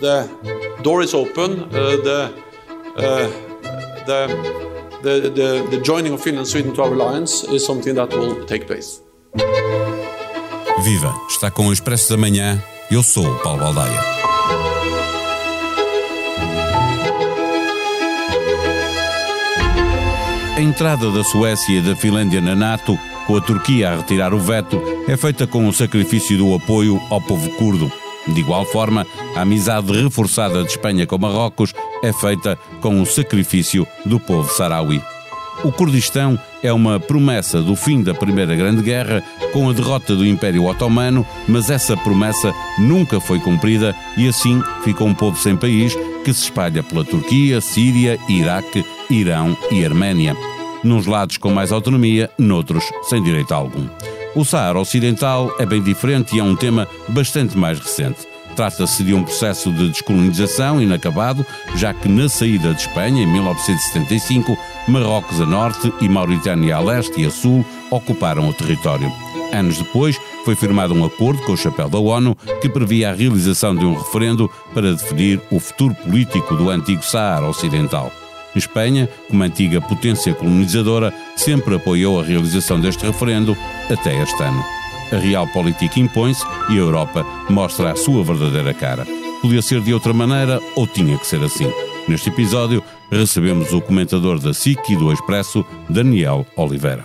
the door is open. The, uh, the the, the, the joining of Finland and Sweden to our alliance is something that will take place. Viva! Está com o Expresso da Manhã. Eu sou o Paulo Baldaia. A entrada da Suécia e da Finlândia na NATO, com a Turquia a retirar o veto, é feita com o sacrifício do apoio ao povo curdo. De igual forma, a amizade reforçada de Espanha com Marrocos é feita com o sacrifício do povo saraui. O Kurdistão é uma promessa do fim da Primeira Grande Guerra com a derrota do Império Otomano, mas essa promessa nunca foi cumprida e assim ficou um povo sem país que se espalha pela Turquia, Síria, Iraque, Irão e Arménia. Nos lados com mais autonomia, noutros sem direito algum. O Saara Ocidental é bem diferente e é um tema bastante mais recente. Trata-se de um processo de descolonização inacabado, já que na saída de Espanha, em 1975, Marrocos a norte e Mauritânia a leste e a sul ocuparam o território. Anos depois, foi firmado um acordo com o chapéu da ONU que previa a realização de um referendo para definir o futuro político do antigo Saara Ocidental. Espanha, como antiga potência colonizadora, sempre apoiou a realização deste referendo até este ano. A real política impõe-se e a Europa mostra a sua verdadeira cara. Podia ser de outra maneira ou tinha que ser assim. Neste episódio, recebemos o comentador da SIC e do Expresso, Daniel Oliveira.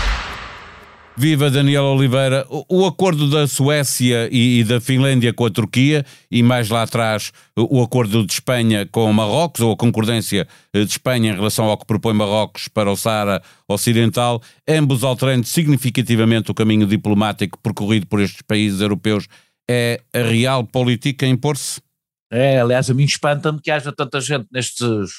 Viva Daniel Oliveira. O, acordo da Suécia e, da Finlândia com a Turquia e mais lá atrás o acordo de Espanha com Marrocos, ou a concordância eh, de Espanha em relação ao que propõe Marrocos para o Saara Ocidental, ambos alterando significativamente o caminho diplomático percorrido por estes países europeus, é a real política impor-se? É, aliás, a mim espanta-me que haja tanta gente nestes,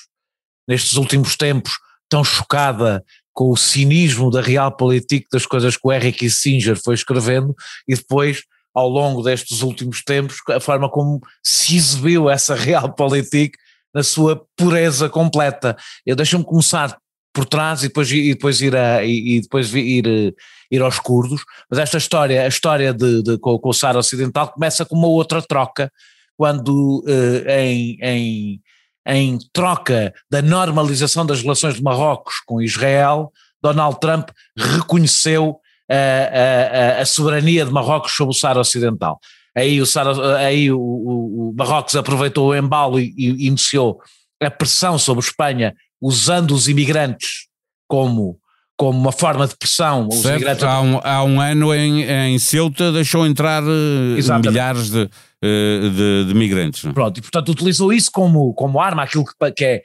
nestes últimos tempos tão chocada com o cinismo da realpolitik das coisas que o Henry Kissinger foi escrevendo e depois ao longo destes últimos tempos a forma como se exibiu essa realpolitik na sua pureza completa. Eu deixo-me começar por trás e depois, e depois ir a, e, depois ir, ir aos curdos, mas esta história, a história de, de com, com, o Sara Ocidental começa com uma outra troca, quando uh, em, em em troca da normalização das relações de Marrocos com Israel, Donald Trump reconheceu a, a, a soberania de Marrocos sobre o Saara Ocidental. Aí o, Saara, aí o, o, Marrocos aproveitou o embalo e, e iniciou a pressão sobre Espanha usando os imigrantes como como uma forma de pressão. Certo, há, um, há um ano em, em Ceuta deixou entrar eh, Exatamente. milhares de, eh, de, de, migrantes. É? Pronto, e portanto utilizou isso como, como arma, aquilo que, que, é,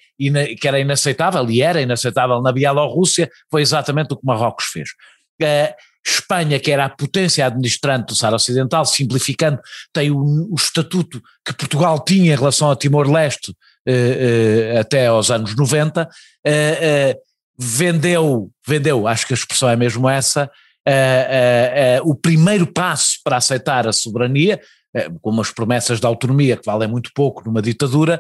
que era inaceitável, e era inaceitável na Bielorrússia, foi exatamente o que Marrocos fez. Uh, Espanha, que era a potência administrante do Saara Ocidental, simplificando, tem o, o, estatuto que Portugal tinha em relação a Timor-Leste uh, uh, até aos anos 90, vendeu, vendeu, acho que a expressão é mesmo essa, uh, uh, uh, o primeiro passo para aceitar a soberania, com umas promessas de autonomia que valem muito pouco numa ditadura,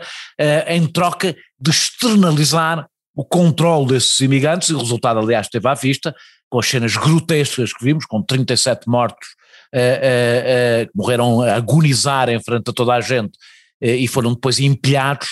em troca de externalizar o controle desses imigrantes, e o resultado, aliás, esteve à vista, com as cenas grotescas que vimos, com 37 mortos que morreram a agonizar em frente a toda a gente e foram depois empilhados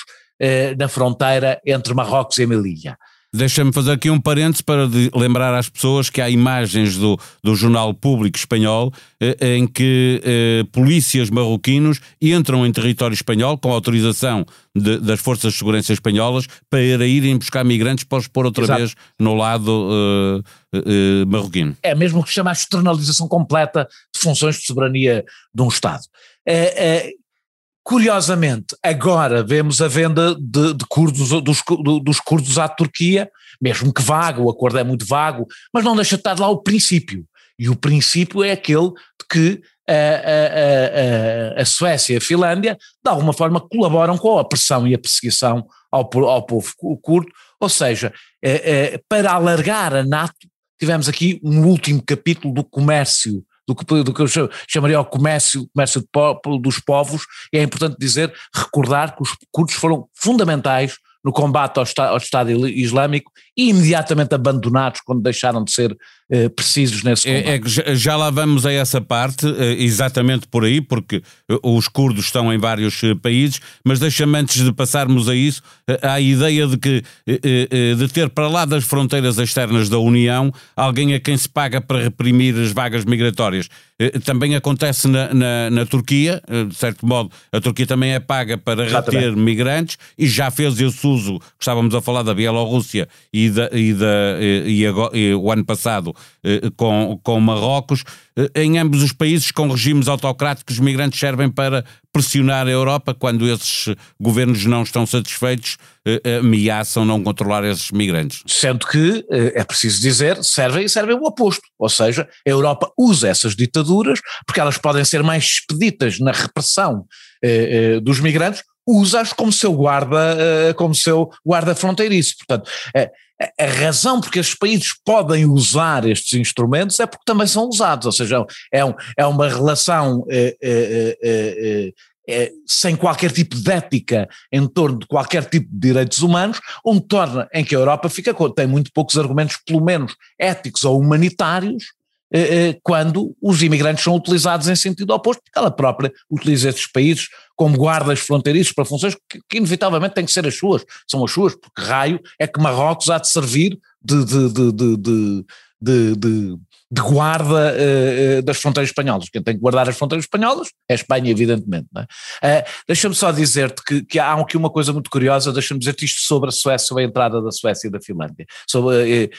na fronteira entre Marrocos e Melilla. Deixa-me fazer aqui um parênteses para lembrar às pessoas que há imagens do, do Jornal Público Espanhol eh, em que eh, polícias marroquinos entram em território espanhol com autorização de, das Forças de Segurança Espanholas para irem buscar migrantes para os pôr outra Exato. vez no lado eh, marroquino. É mesmo o que se chama a externalização completa de funções de soberania de um Estado. É, é, Curiosamente, agora vemos a venda de, de curdos, dos, dos curdos à Turquia, mesmo que vago, o acordo é muito vago, mas não deixa de estar lá o princípio. E o princípio é aquele de que a, a, a, a Suécia e a Finlândia, de alguma forma, colaboram com a pressão e a perseguição ao, ao povo curdo, ou seja, é, é, para alargar a NATO, tivemos aqui um último capítulo do comércio do que, do que eu chamaria o comércio, comércio dos povos, e é importante dizer, recordar que os curdos foram fundamentais no combate ao, ao Estado Islâmico e imediatamente abandonados quando deixaram de ser eh, precisos nesse combate. É, é já lá vamos a essa parte, eh, exatamente por aí, porque eh, os curdos estão em vários países, mas deixa-me antes de passarmos a isso, a ideia de que de ter para lá das fronteiras externas da União alguém a quem se paga para reprimir as vagas migratórias. Também acontece na, na, na Turquia, de certo modo, a Turquia também é paga para reter migrantes e já fez esse uso, estávamos a falar da Bielorrússia e, da, e, da, e, agora, e o ano passado com, com Marrocos. Eh, em ambos os países, com regimes autocráticos, os migrantes servem para pressionar a Europa quando esses governos não estão satisfeitos, eh, ameaçam não controlar esses migrantes. Sendo que, é preciso dizer, servem e servem o oposto. Ou seja, a Europa usa essas ditaduras porque elas podem ser mais expeditas na repressão dos migrantes usa-as como seu guarda, como seu guarda fronteiriço. Portanto, a razão porque estes países podem usar estes instrumentos é porque também são usados, ou seja, é, um, é uma relação é, é, sem qualquer tipo de ética em torno de qualquer tipo de direitos humanos, onde torna em que a Europa fica tem muito poucos argumentos, pelo menos éticos ou humanitários, quando os imigrantes são utilizados em sentido oposto, porque ela própria utiliza esses países como guardas fronteiriços para funções que, que, inevitavelmente têm que ser as suas, são as suas, porque raio é que Marrocos há de servir de, de, de, de de, guarda uh, das fronteiras espanholas. Quem tem que guardar as fronteiras espanholas é a Espanha, evidentemente. É? Uh, deixa-me só dizer-te que, que, há aqui uma coisa muito curiosa, deixa-me dizer-te isto sobre a Suécia, sobre a entrada da Suécia e da Finlândia. Sobre,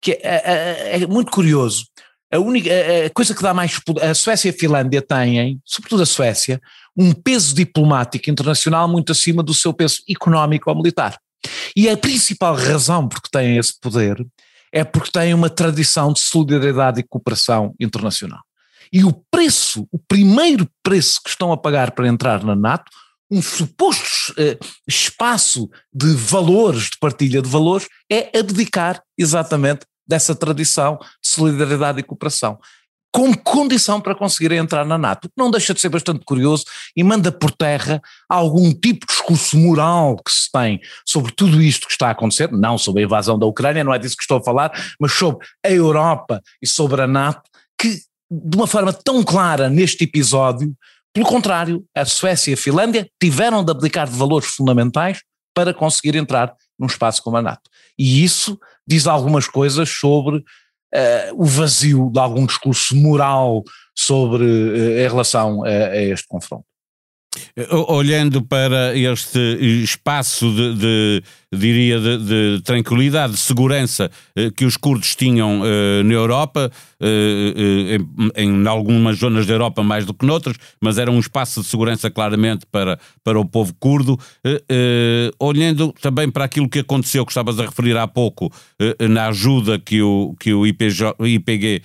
que é, é, muito curioso. A única a coisa que dá mais. A Suécia e a Finlândia têm, sobretudo a Suécia, um peso diplomático internacional muito acima do seu peso económico ou militar. E a principal razão por que têm esse poder é porque têm uma tradição de solidariedade e cooperação internacional. E o preço, o primeiro preço que estão a pagar para entrar na NATO, um suposto eh, espaço de valores, de partilha de valores, é abdicar exatamente dessa tradição solidariedade e cooperação como condição para conseguirem entrar na NATO, não deixa de ser bastante curioso e manda por terra algum tipo de discurso moral que se tem sobre tudo isto que está a acontecer, não sobre a invasão da Ucrânia, não é disso que estou a falar, mas sobre a Europa e sobre a NATO, que de uma forma tão clara neste episódio, pelo contrário, a Suécia e a Finlândia tiveram de abdicar de valores fundamentais para conseguir entrar num espaço como a NATO. E isso diz algumas coisas sobre o vazio de algum discurso moral sobre, uh, em relação a, a este confronto. Olhando para este espaço de, de diria, de, de, tranquilidade, de segurança eh, que os curdos tinham eh, na Europa, eh, em, em, algumas zonas da Europa mais do que noutras, mas era um espaço de segurança claramente para, para o povo curdo. olhando também para aquilo que aconteceu, que estavas a referir há pouco, na ajuda que o, que o IPG, IPG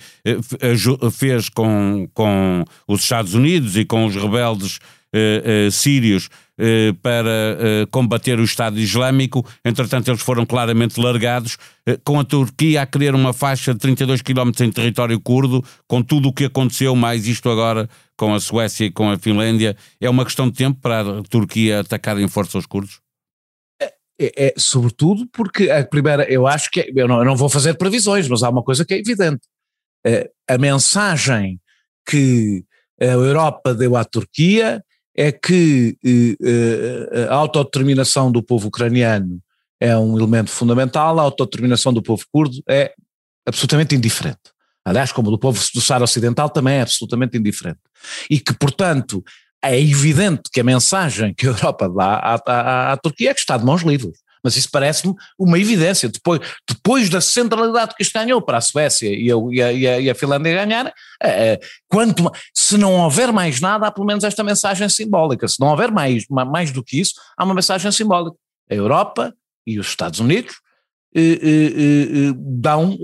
fez com, com os Estados Unidos e com os rebeldes sírios uh, para combater o Estado Islâmico, entretanto eles foram claramente largados, com a Turquia a querer uma faixa de 32 km em território curdo, com tudo o que aconteceu, mais isto agora com a Suécia e com a Finlândia, é uma questão de tempo para a Turquia atacar em força os curdos? É, é, sobretudo porque a primeira, eu acho que, eu não, eu não, vou fazer previsões, mas há uma coisa que é evidente. a mensagem que a Europa deu à Turquia é que eh, a autodeterminação do povo ucraniano é um elemento fundamental, a autodeterminação do povo curdo é absolutamente indiferente. Aliás, como do povo do Saara Ocidental também é absolutamente indiferente. E que, portanto, é evidente que a mensagem que a Europa dá à, à, à Turquia é que está de mãos livres. Mas isso parece-me uma evidência. Depois, depois da centralidade que isto ganhou para a Suécia e a, e a, e a Finlândia ganhar, é, quanto, se não houver mais nada, há pelo menos esta mensagem simbólica. Se não houver mais, mais do que isso, há uma mensagem simbólica. A Europa e os Estados Unidos eh, eh, dão,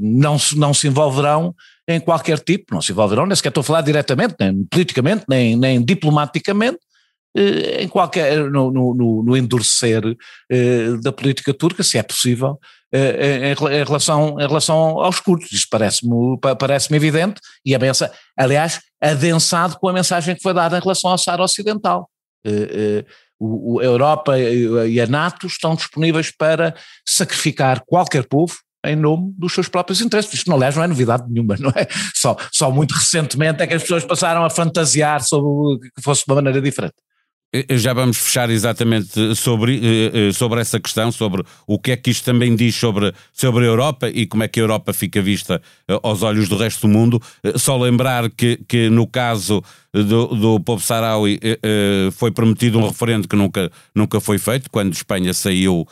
não, não se envolverão em qualquer tipo, não se envolverão, nem sequer estou a falar diretamente, nem politicamente, nem, nem diplomaticamente, eh, em qualquer, no, no, no endurecer eh, da política turca, se é possível, em, em, relação, em relação aos curtos. Isso parece-me parece evidente e a mensa, aliás, adensado com a mensagem que foi dada em relação ao Saara Ocidental. A Europa e a NATO estão disponíveis para sacrificar qualquer povo em nome dos seus próprios interesses. Isto, aliás, não é novidade nenhuma, não é? Só, só muito recentemente é que as pessoas passaram a fantasiar sobre que fosse de uma maneira diferente. Eh, eh, já vamos fechar exatamente sobre, eh, sobre essa questão, sobre o que é que isto também diz sobre, sobre a Europa e como é que a Europa fica vista aos olhos do resto do mundo. Só lembrar que, que no caso do, do povo saharaui foi prometido um referendo que nunca, nunca foi feito, quando Espanha saiu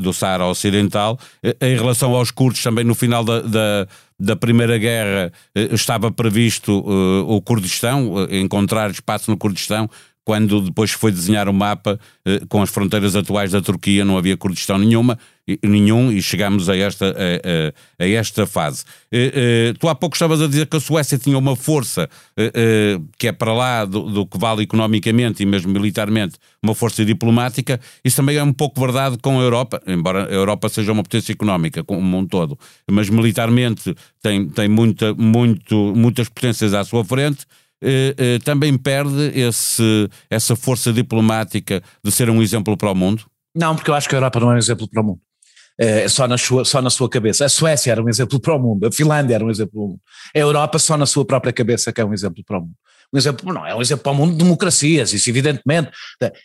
do Saara Ocidental. Em relação aos curdos, também no final da, da da Primeira Guerra estava previsto o Kurdistão, encontrar espaço no Kurdistão, quando depois foi desenhar o mapa eh, com as fronteiras atuais da Turquia, não havia Kurdistão nenhuma, nenhum, e chegamos a esta, a, a, a esta fase. Eh, eh, tu há pouco estavas a dizer que a Suécia tinha uma força que é para lá do, do, que vale economicamente e mesmo militarmente, uma força diplomática. Isso também é um pouco verdade com a Europa, embora a Europa seja uma potência económica como um todo, mas militarmente tem, tem muita, muito, muitas potências à sua frente. Eh, eh, também perde esse, essa força diplomática de ser um exemplo para o mundo? Não, porque eu acho que a Europa não é um exemplo para o mundo. É só na, sua, só na sua cabeça. A Suécia era um exemplo para o mundo, a Finlândia era um exemplo para o mundo. A Europa só na sua própria cabeça que é um exemplo para o mundo um exemplo, não, é um exemplo para o mundo de democracias, isso evidentemente,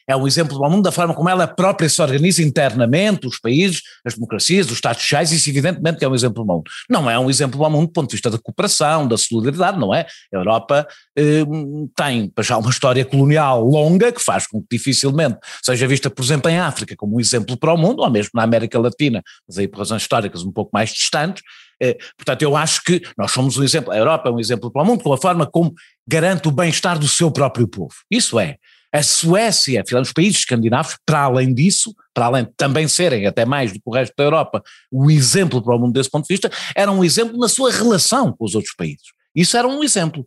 é um exemplo para o mundo da forma como ela própria se organiza internamente, os países, as democracias, os Estados sociais, isso evidentemente que é um exemplo para o mundo. Não é um exemplo para o mundo do ponto de vista da cooperação, da solidariedade, não é? A Europa eh, tem já uma história colonial longa que faz com que dificilmente seja vista, por exemplo, em África como um exemplo para o mundo, ou mesmo na América Latina, mas aí por razões históricas um pouco mais distantes, portanto, eu acho que nós somos um exemplo, a Europa é um exemplo para o mundo, com a forma como garante o bem-estar do seu próprio povo. Isso é. A Suécia, os países escandinavos, para além disso, para além de também serem, até mais do que o resto da Europa, o exemplo para o mundo desse ponto de vista, eram um exemplo na sua relação com os outros países. Isso era um exemplo.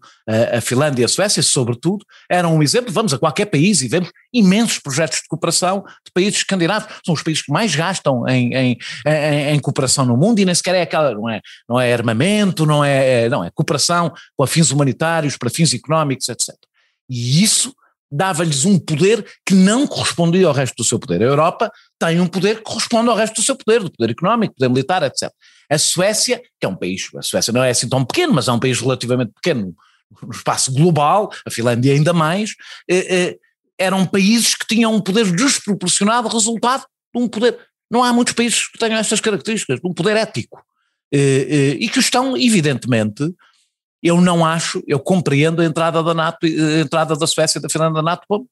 A Finlândia e a Suécia, sobretudo, eram um exemplo. Vamos a qualquer país e vemos imensos projetos de cooperação de países escandinavos. São os países que mais gastam em, em, em, em cooperação no mundo e nem sequer é aquela, não é, não é armamento, não é, é não é cooperação para fins humanitários, para fins económicos, etc. E isso dava-lhes um poder que não correspondia ao resto do seu poder. A Europa tem um poder que corresponde ao resto do seu poder, do poder económico, poder militar, etc. A Suécia, que é um país, a Suécia não é assim tão pequeno, mas é um país relativamente pequeno no espaço global, a Finlândia ainda mais, eh, eh, eram países que tinham um poder desproporcionado resultado de um poder. Não há muitos países que tenham estas características, de um poder ético. Eh, e que estão, evidentemente, eu não acho, eu compreendo a entrada da NATO, a entrada da Suécia e da Finlândia na NATO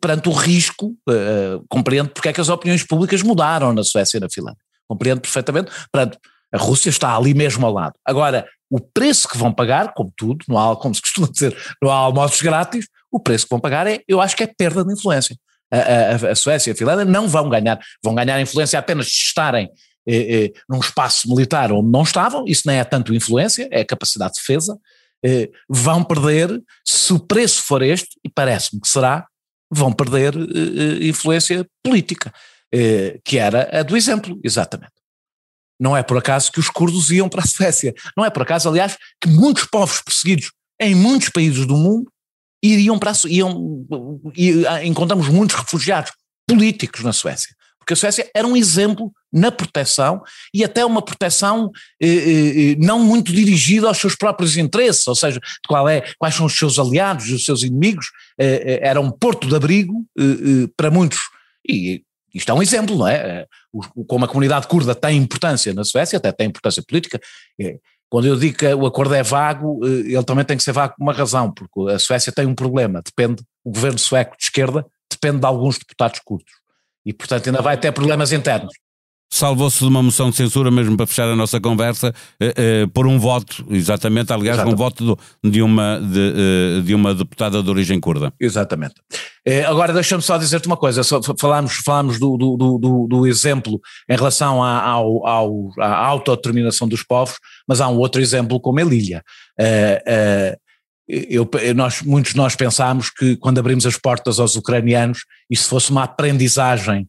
perante o risco, uh, compreendo porque é que as opiniões públicas mudaram na Suécia e na Finlândia. Compreendo perfeitamente, perante a Rússia está ali mesmo ao lado. Agora, o preço que vão pagar, como tudo, não há, como se costuma dizer, não há almoços grátis, o preço que vão pagar é, eu acho que é perda de influência. A, a, a Suécia e a Finlândia não vão ganhar, vão ganhar influência apenas de estarem eh, num espaço militar onde não estavam, isso não é tanto influência, é capacidade de defesa, eh, vão perder, se o preço for este, e parece-me que será, vão perder eh, eh, influência política, eh, que era a do exemplo, exatamente. Não é por acaso que os curdos iam para a Suécia. Não é por acaso, aliás, que muitos povos perseguidos em muitos países do mundo iriam para a Suécia. Iam, ah, encontramos muitos refugiados políticos na Suécia. Porque a Suécia era um exemplo na proteção e até uma proteção eh, eh, eh não muito dirigida aos seus próprios interesses, ou seja, qual é, quais são os seus aliados, os seus inimigos, eh, eh era um porto de abrigo eh, para muitos. E isto é um exemplo, não é? Como a comunidade curda tem importância na Suécia, até tem importância política, quando eu digo que o acordo é vago, ele também tem que ser vago por uma razão, porque a Suécia tem um problema, depende, o governo sueco de esquerda depende de alguns deputados curdos, e portanto ainda vai ter problemas internos salvou-se de uma moção de censura, mesmo para fechar a nossa conversa, eh, eh, por um voto, exatamente, aliás, exatamente. um voto do, de, uma, de, eh, de, uma deputada de origem curda. Exatamente. Agora deixa-me só dizer-te uma coisa, só falámos, falámos do, do, do, do, exemplo em relação à, ao, ao, à autodeterminação dos povos, mas há um outro exemplo como a Lília. Eh, eu, nós, muitos de nós pensámos que quando abrimos as portas aos ucranianos, isso fosse uma aprendizagem,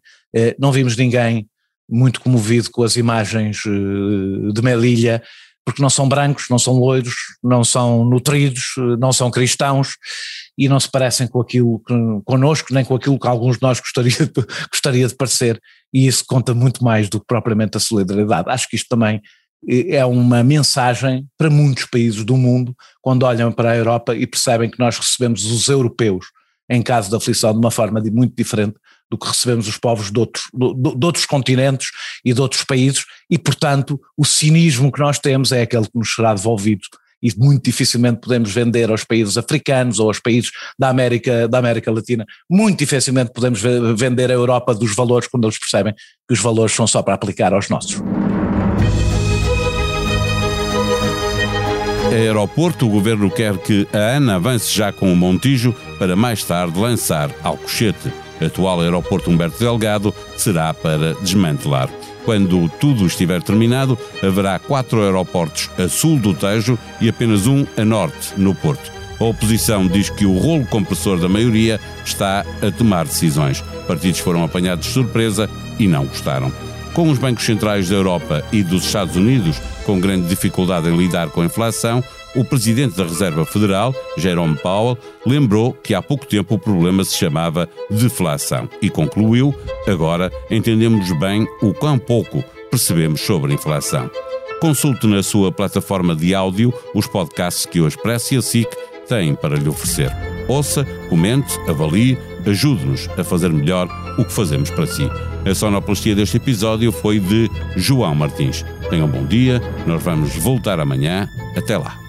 não vimos ninguém muito comovido com as imagens eh, de Melilla, porque não são brancos, não são loiros, não são nutridos, eh, não são cristãos e não se parecem com aquilo que, connosco, nem com aquilo que alguns de nós gostaria de, gostaria de parecer, e isso conta muito mais do que propriamente a solidariedade. Acho que isto também eh, é uma mensagem para muitos países do mundo quando olham para a Europa e percebem que nós recebemos os europeus em caso de aflição de uma forma muito diferente do que recebemos os povos de outros, de, outros continentes e de outros países, e portanto o cinismo que nós temos é aquele que nos será devolvido e muito dificilmente podemos vender aos países africanos ou aos países da América, da América Latina, muito dificilmente podemos vender à Europa dos valores quando eles percebem que os valores são só para aplicar aos nossos. Aeroporto, o governo quer que a ANA avance já com o Montijo para mais tarde lançar Alcochete atual aeroporto Humberto Delgado será para desmantelar. Quando tudo estiver terminado, haverá quatro aeroportos a sul do Tejo e apenas um a norte, no Porto. A oposição diz que o rolo compressor da maioria está a tomar decisões. Partidos foram apanhados de surpresa e não gostaram. Com os bancos centrais da Europa e dos Estados Unidos com grande dificuldade em lidar com a inflação, o presidente da Reserva Federal, Jerome Powell, lembrou que há pouco tempo o problema se chamava deflação e concluiu: agora entendemos bem o quão pouco percebemos sobre a inflação. Consulte na sua plataforma de áudio os podcasts que o Expresso e a SIC têm para lhe oferecer. Ouça, comente, avalie, ajude-nos a fazer melhor o que fazemos para si. A sonoplastia deste episódio foi de João Martins. Tenham um bom dia, nós vamos voltar amanhã. Até lá.